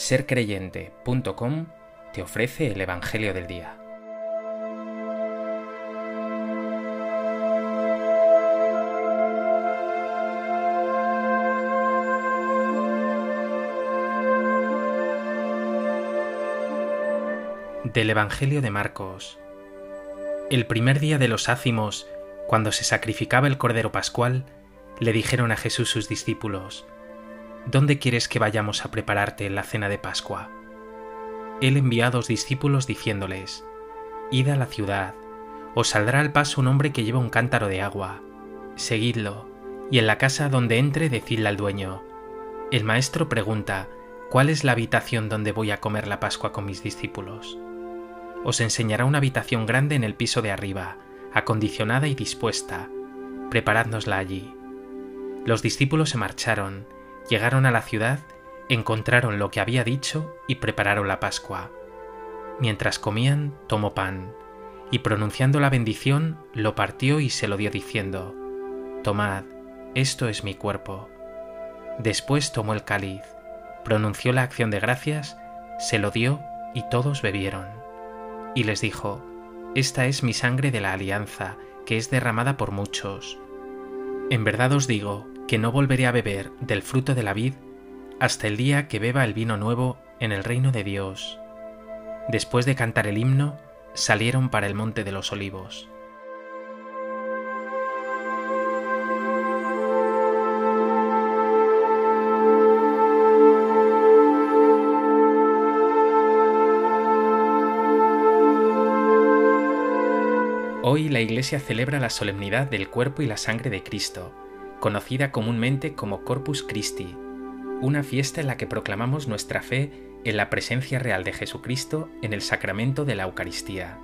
sercreyente.com te ofrece el Evangelio del Día. Del Evangelio de Marcos. El primer día de los ácimos, cuando se sacrificaba el Cordero Pascual, le dijeron a Jesús sus discípulos, ¿Dónde quieres que vayamos a prepararte la cena de Pascua? Él envió a dos discípulos diciéndoles, Id a la ciudad, os saldrá al paso un hombre que lleva un cántaro de agua, seguidlo, y en la casa donde entre decidle al dueño. El maestro pregunta, ¿cuál es la habitación donde voy a comer la Pascua con mis discípulos? Os enseñará una habitación grande en el piso de arriba, acondicionada y dispuesta. Preparádnosla allí. Los discípulos se marcharon, llegaron a la ciudad, encontraron lo que había dicho y prepararon la Pascua. Mientras comían, tomó pan, y pronunciando la bendición, lo partió y se lo dio diciendo, Tomad, esto es mi cuerpo. Después tomó el cáliz, pronunció la acción de gracias, se lo dio y todos bebieron. Y les dijo, Esta es mi sangre de la alianza, que es derramada por muchos. En verdad os digo que no volveré a beber del fruto de la vid hasta el día que beba el vino nuevo en el reino de Dios. Después de cantar el himno, salieron para el monte de los olivos. Hoy la Iglesia celebra la solemnidad del cuerpo y la sangre de Cristo, conocida comúnmente como Corpus Christi, una fiesta en la que proclamamos nuestra fe en la presencia real de Jesucristo en el sacramento de la Eucaristía.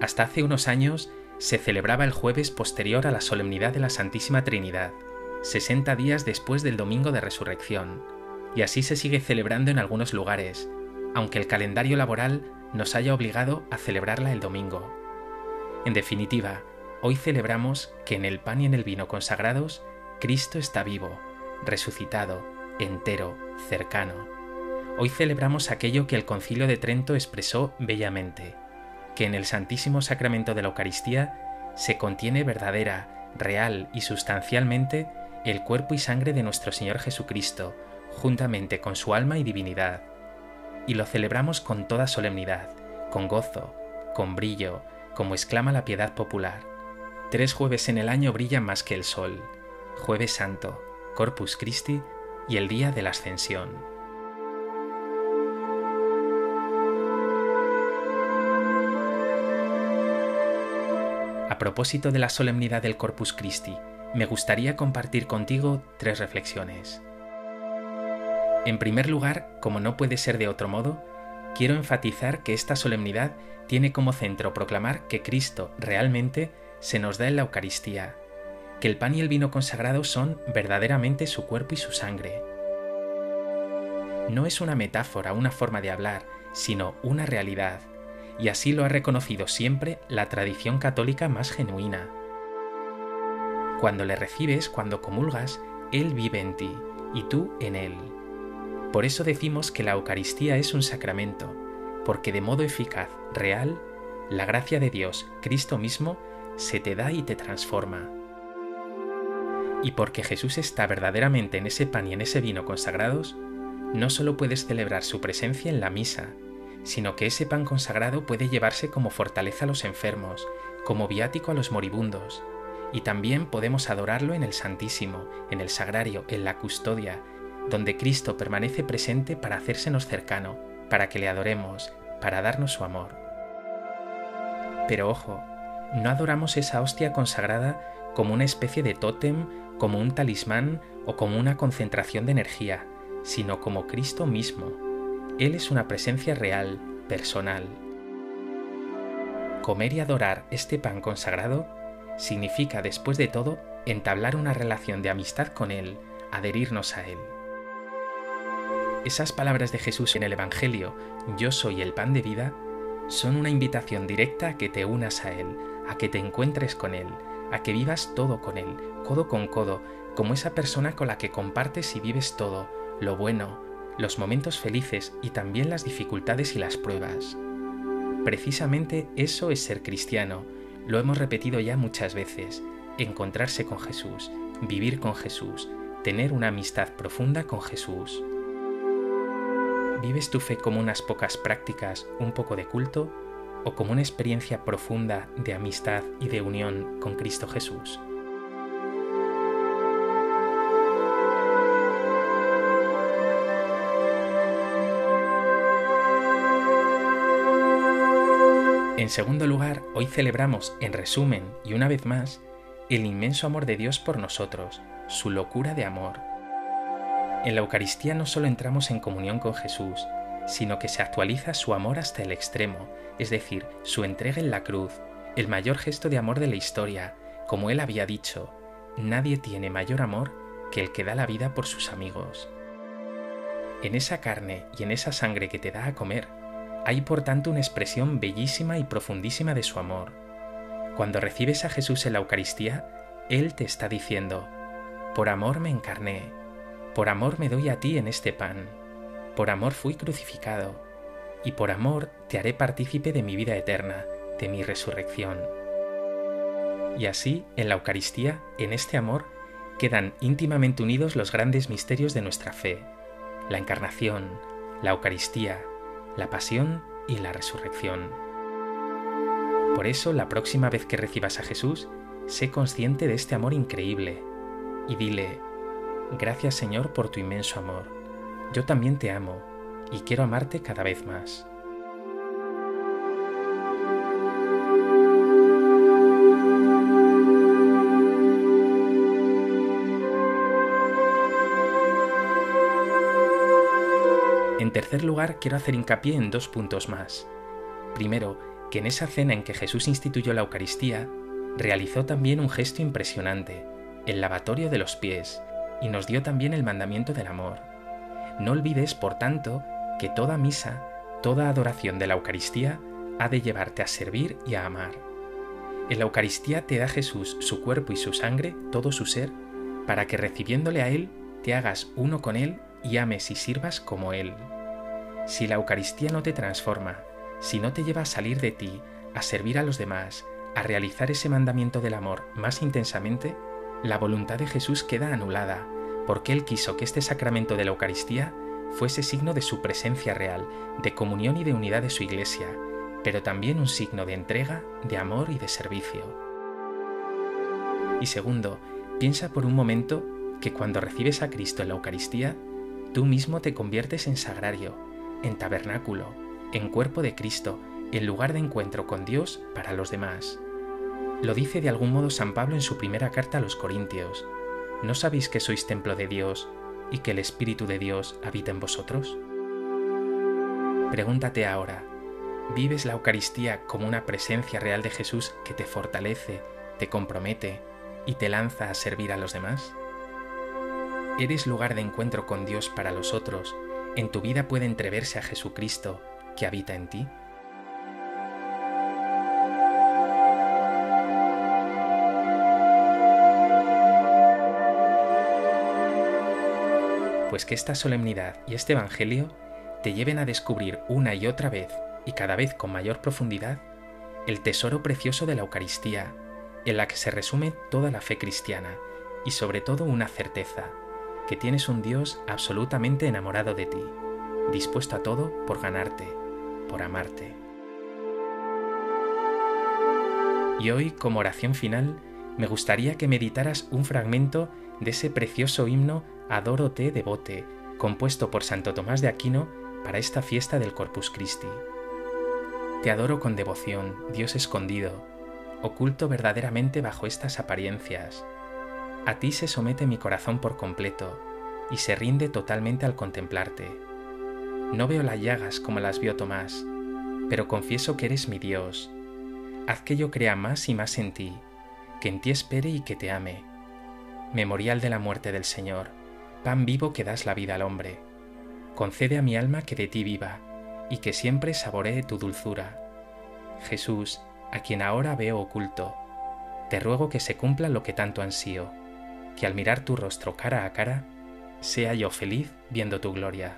Hasta hace unos años se celebraba el jueves posterior a la solemnidad de la Santísima Trinidad, 60 días después del Domingo de Resurrección, y así se sigue celebrando en algunos lugares, aunque el calendario laboral nos haya obligado a celebrarla el domingo. En definitiva, Hoy celebramos que en el pan y en el vino consagrados, Cristo está vivo, resucitado, entero, cercano. Hoy celebramos aquello que el concilio de Trento expresó bellamente, que en el Santísimo Sacramento de la Eucaristía se contiene verdadera, real y sustancialmente el cuerpo y sangre de nuestro Señor Jesucristo, juntamente con su alma y divinidad. Y lo celebramos con toda solemnidad, con gozo, con brillo, como exclama la piedad popular. Tres jueves en el año brillan más que el sol, jueves santo, Corpus Christi y el día de la ascensión. A propósito de la solemnidad del Corpus Christi, me gustaría compartir contigo tres reflexiones. En primer lugar, como no puede ser de otro modo, quiero enfatizar que esta solemnidad tiene como centro proclamar que Cristo realmente se nos da en la Eucaristía, que el pan y el vino consagrados son verdaderamente su cuerpo y su sangre. No es una metáfora, una forma de hablar, sino una realidad, y así lo ha reconocido siempre la tradición católica más genuina. Cuando le recibes, cuando comulgas, Él vive en ti y tú en Él. Por eso decimos que la Eucaristía es un sacramento, porque de modo eficaz, real, la gracia de Dios, Cristo mismo, se te da y te transforma. Y porque Jesús está verdaderamente en ese pan y en ese vino consagrados, no solo puedes celebrar su presencia en la misa, sino que ese pan consagrado puede llevarse como fortaleza a los enfermos, como viático a los moribundos, y también podemos adorarlo en el Santísimo, en el Sagrario, en la custodia, donde Cristo permanece presente para hacérsenos cercano, para que le adoremos, para darnos su amor. Pero ojo, no adoramos esa hostia consagrada como una especie de tótem, como un talismán o como una concentración de energía, sino como Cristo mismo. Él es una presencia real, personal. Comer y adorar este pan consagrado significa, después de todo, entablar una relación de amistad con Él, adherirnos a Él. Esas palabras de Jesús en el Evangelio, yo soy el pan de vida, son una invitación directa a que te unas a Él, a que te encuentres con Él, a que vivas todo con Él, codo con codo, como esa persona con la que compartes y vives todo, lo bueno, los momentos felices y también las dificultades y las pruebas. Precisamente eso es ser cristiano, lo hemos repetido ya muchas veces, encontrarse con Jesús, vivir con Jesús, tener una amistad profunda con Jesús. ¿Vives tu fe como unas pocas prácticas, un poco de culto, o como una experiencia profunda de amistad y de unión con Cristo Jesús? En segundo lugar, hoy celebramos, en resumen y una vez más, el inmenso amor de Dios por nosotros, su locura de amor. En la Eucaristía no solo entramos en comunión con Jesús, sino que se actualiza su amor hasta el extremo, es decir, su entrega en la cruz, el mayor gesto de amor de la historia, como él había dicho, nadie tiene mayor amor que el que da la vida por sus amigos. En esa carne y en esa sangre que te da a comer, hay por tanto una expresión bellísima y profundísima de su amor. Cuando recibes a Jesús en la Eucaristía, Él te está diciendo, por amor me encarné, por amor me doy a ti en este pan, por amor fui crucificado, y por amor te haré partícipe de mi vida eterna, de mi resurrección. Y así, en la Eucaristía, en este amor, quedan íntimamente unidos los grandes misterios de nuestra fe, la encarnación, la Eucaristía, la pasión y la resurrección. Por eso, la próxima vez que recibas a Jesús, sé consciente de este amor increíble y dile, gracias Señor por tu inmenso amor. Yo también te amo y quiero amarte cada vez más. En tercer lugar, quiero hacer hincapié en dos puntos más. Primero, que en esa cena en que Jesús instituyó la Eucaristía, realizó también un gesto impresionante, el lavatorio de los pies, y nos dio también el mandamiento del amor. No olvides, por tanto, que toda misa, toda adoración de la Eucaristía ha de llevarte a servir y a amar. En la Eucaristía te da Jesús su cuerpo y su sangre, todo su ser, para que recibiéndole a Él te hagas uno con Él y ames y sirvas como Él. Si la Eucaristía no te transforma, si no te lleva a salir de ti, a servir a los demás, a realizar ese mandamiento del amor más intensamente, la voluntad de Jesús queda anulada, porque Él quiso que este sacramento de la Eucaristía fuese signo de su presencia real, de comunión y de unidad de su Iglesia, pero también un signo de entrega, de amor y de servicio. Y segundo, piensa por un momento que cuando recibes a Cristo en la Eucaristía, tú mismo te conviertes en sagrario, en tabernáculo, en cuerpo de Cristo, en lugar de encuentro con Dios para los demás. Lo dice de algún modo San Pablo en su primera carta a los Corintios. ¿No sabéis que sois templo de Dios y que el Espíritu de Dios habita en vosotros? Pregúntate ahora, ¿vives la Eucaristía como una presencia real de Jesús que te fortalece, te compromete y te lanza a servir a los demás? ¿Eres lugar de encuentro con Dios para los otros en tu vida puede entreverse a Jesucristo que habita en ti? Pues que esta solemnidad y este Evangelio te lleven a descubrir una y otra vez, y cada vez con mayor profundidad, el tesoro precioso de la Eucaristía, en la que se resume toda la fe cristiana, y sobre todo una certeza, que tienes un Dios absolutamente enamorado de ti, dispuesto a todo por ganarte, por amarte. Y hoy, como oración final, me gustaría que meditaras un fragmento de ese precioso himno Adoro te devote, compuesto por Santo Tomás de Aquino para esta fiesta del Corpus Christi. Te adoro con devoción, Dios escondido, oculto verdaderamente bajo estas apariencias a ti se somete mi corazón por completo y se rinde totalmente al contemplarte. No veo las llagas como las vio Tomás, pero confieso que eres mi Dios. Haz que yo crea más y más en ti, que en ti espere y que te ame. Memorial de la muerte del Señor, pan vivo que das la vida al hombre. Concede a mi alma que de ti viva y que siempre saboree tu dulzura. Jesús, a quien ahora veo oculto, te ruego que se cumpla lo que tanto ansío que al mirar tu rostro cara a cara, sea yo feliz viendo tu gloria.